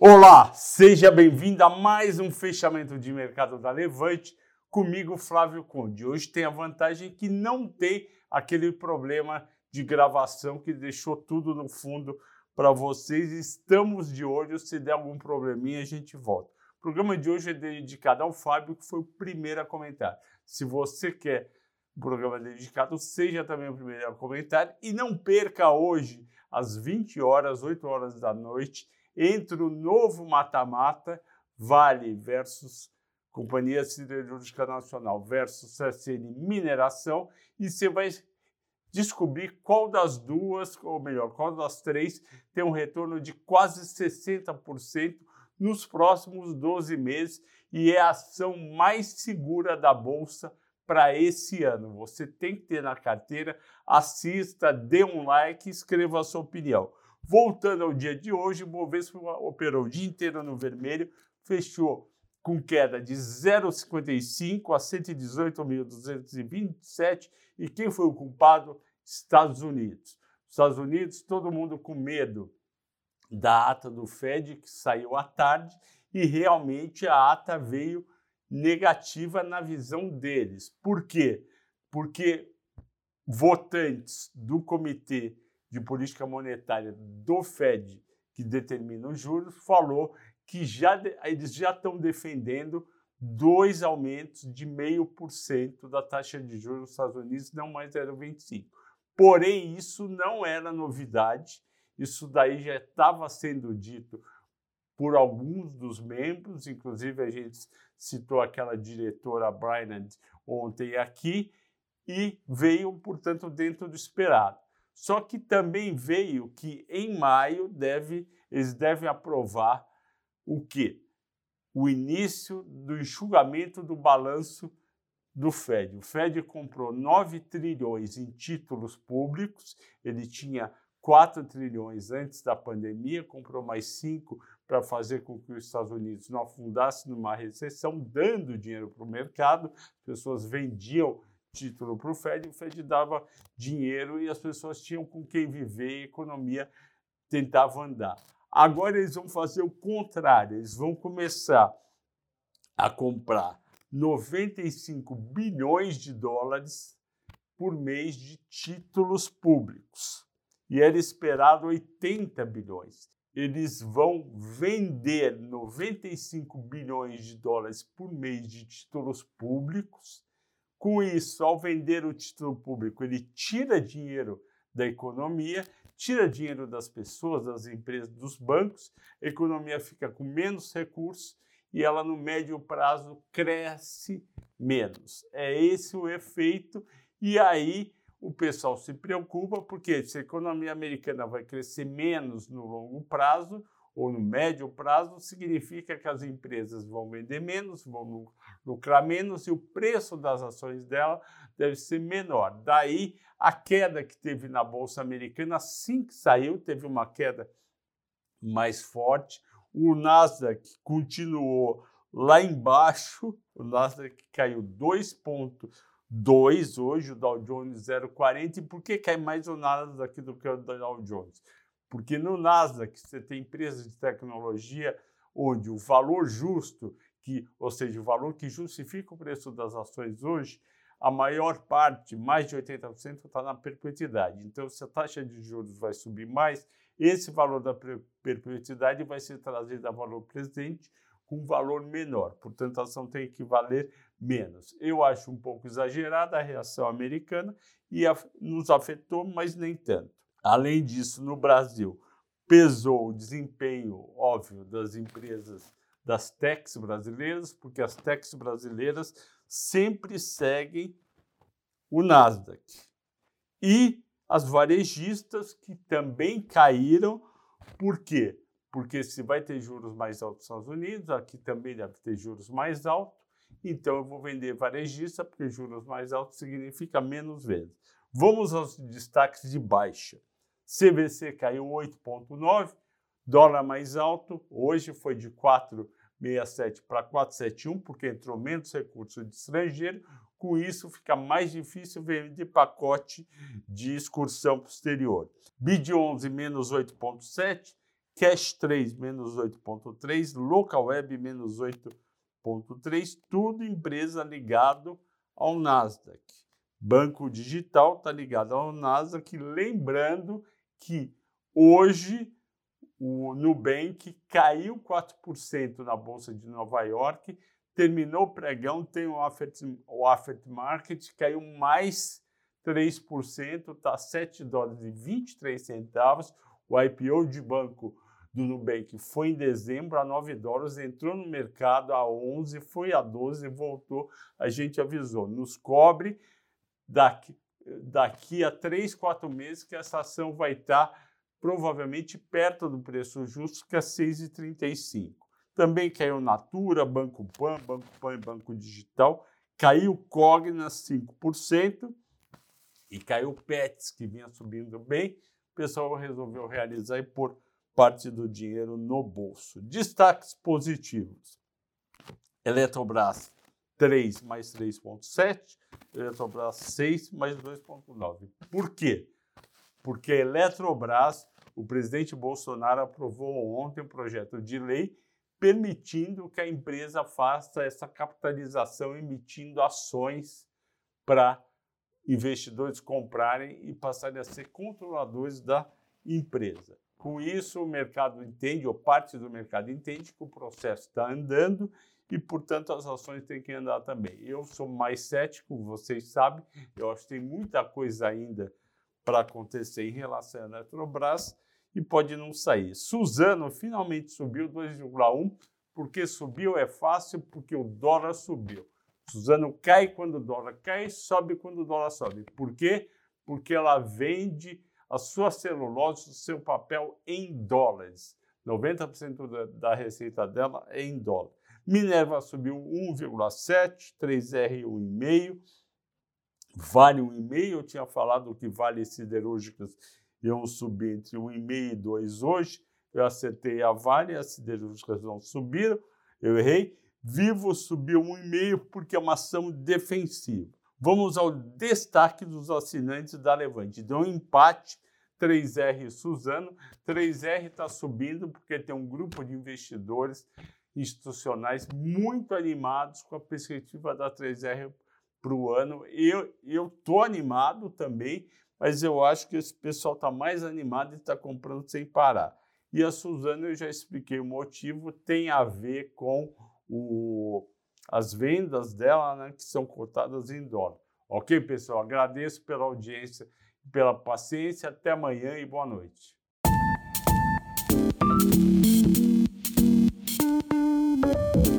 Olá, seja bem-vindo a mais um fechamento de mercado da Levante, comigo Flávio Conde. Hoje tem a vantagem que não tem aquele problema de gravação que deixou tudo no fundo para vocês. Estamos de olho, se der algum probleminha a gente volta. O programa de hoje é dedicado ao Fábio, que foi o primeiro a comentar. Se você quer um programa dedicado, seja também o primeiro a comentar e não perca hoje às 20 horas, 8 horas da noite, entre o novo mata-mata, Vale versus Companhia Siderúrgica Nacional versus CSN Mineração, e você vai descobrir qual das duas, ou melhor, qual das três, tem um retorno de quase 60% nos próximos 12 meses e é a ação mais segura da Bolsa para esse ano. Você tem que ter na carteira, assista, dê um like, escreva a sua opinião. Voltando ao dia de hoje, o Bovespa operou o dia inteiro no vermelho, fechou com queda de 0,55 a 118.227 e quem foi o culpado? Estados Unidos. Estados Unidos, todo mundo com medo da ata do Fed que saiu à tarde e realmente a ata veio negativa na visão deles. Por quê? Porque votantes do Comitê de Política Monetária do Fed, que determina os juros, falou que já, eles já estão defendendo dois aumentos de 0,5% da taxa de juros nos Estados Unidos, não mais 0,25%. Porém, isso não era novidade, isso daí já estava sendo dito por alguns dos membros, inclusive a gente citou aquela diretora Bryant ontem aqui, e veio, portanto, dentro do esperado. Só que também veio que em maio deve, eles devem aprovar o quê? O início do enxugamento do balanço do Fed. O Fed comprou 9 trilhões em títulos públicos, ele tinha 4 trilhões antes da pandemia, comprou mais 5 para fazer com que os Estados Unidos não afundasse numa recessão, dando dinheiro para o mercado, as pessoas vendiam título para o Fed, o Fed dava dinheiro e as pessoas tinham com quem viver e a economia tentava andar. Agora eles vão fazer o contrário, eles vão começar a comprar 95 bilhões de dólares por mês de títulos públicos. E era esperado 80 bilhões. Eles vão vender 95 bilhões de dólares por mês de títulos públicos com isso, ao vender o título público, ele tira dinheiro da economia, tira dinheiro das pessoas, das empresas, dos bancos, a economia fica com menos recursos e ela no médio prazo cresce menos. É esse o efeito e aí o pessoal se preocupa porque se a economia americana vai crescer menos no longo prazo, ou no médio prazo, significa que as empresas vão vender menos, vão lucrar menos e o preço das ações dela deve ser menor. Daí a queda que teve na Bolsa Americana, assim que saiu, teve uma queda mais forte. O Nasdaq continuou lá embaixo, o Nasdaq caiu 2,2 hoje, o Dow Jones 0,40. E por que cai mais o Nasdaq do que o Dow Jones? Porque no Nasdaq você tem empresas de tecnologia onde o valor justo, que, ou seja, o valor que justifica o preço das ações hoje, a maior parte, mais de 80%, está na perpetuidade. Então, se a taxa de juros vai subir mais, esse valor da perpetuidade vai ser trazido a valor presente com valor menor. Portanto, a ação tem que valer menos. Eu acho um pouco exagerada a reação americana e nos afetou, mas nem tanto. Além disso, no Brasil, pesou o desempenho, óbvio, das empresas, das techs brasileiras, porque as techs brasileiras sempre seguem o Nasdaq. E as varejistas que também caíram, por quê? Porque se vai ter juros mais altos nos Estados Unidos, aqui também deve ter juros mais altos, então eu vou vender varejista, porque juros mais altos significa menos vendas. Vamos aos destaques de baixa. CVC caiu 8,9, dólar mais alto, hoje foi de 4,67 para 4,71, porque entrou menos recursos de estrangeiro, com isso fica mais difícil vender pacote de excursão posterior. BID 11 menos 8,7, Cash 3 menos 8,3%, Local Web menos 8,3%, tudo empresa ligado ao Nasdaq. Banco Digital está ligado ao Nasdaq, lembrando que hoje o Nubank caiu 4% na Bolsa de Nova York, terminou o pregão, tem o Affect Market, caiu mais 3%, está 7 dólares e 23 centavos. O IPO de banco do Nubank foi em dezembro a 9 dólares, entrou no mercado a 11, foi a 12, voltou, a gente avisou, nos cobre daqui, daqui a 3, 4 meses que essa ação vai estar provavelmente perto do preço justo, que é 6,35. Também caiu Natura, Banco Pan, Banco Pan e Banco Digital. Caiu Cogna 5% e caiu Pets, que vinha subindo bem. O pessoal resolveu realizar e pôr parte do dinheiro no bolso. Destaques positivos. Eletrobras 3 mais 3,7, Eletrobras 6 mais 2,9. Por quê? porque a Eletrobras, o presidente Bolsonaro aprovou ontem um projeto de lei permitindo que a empresa faça essa capitalização emitindo ações para investidores comprarem e passarem a ser controladores da empresa. Com isso, o mercado entende, ou parte do mercado entende, que o processo está andando e, portanto, as ações têm que andar também. Eu sou mais cético, vocês sabem, eu acho que tem muita coisa ainda para acontecer em relação à Eletrobras e pode não sair. Suzano finalmente subiu 2,1, porque subiu é fácil, porque o dólar subiu. Suzano cai quando o dólar cai, sobe quando o dólar sobe. Por quê? Porque ela vende a sua celulose, o seu papel em dólares. 90% da, da receita dela é em dólar. Minerva subiu 1,7, 3R 1,5, Vale 1,5, eu tinha falado que vale siderúrgicas iam subir entre 1,5 e 2 hoje. Eu acertei a Vale, as siderúrgicas não subiram, eu errei. Vivo subiu 1,5 porque é uma ação defensiva. Vamos ao destaque dos assinantes da Levante. Deu um empate 3R Suzano. 3R está subindo porque tem um grupo de investidores institucionais muito animados com a perspectiva da 3R para o ano. Eu estou animado também, mas eu acho que esse pessoal está mais animado e está comprando sem parar. E a Suzana, eu já expliquei o motivo, tem a ver com o, as vendas dela, né, que são cotadas em dólar. Ok, pessoal? Agradeço pela audiência, pela paciência. Até amanhã e boa noite. Thank you.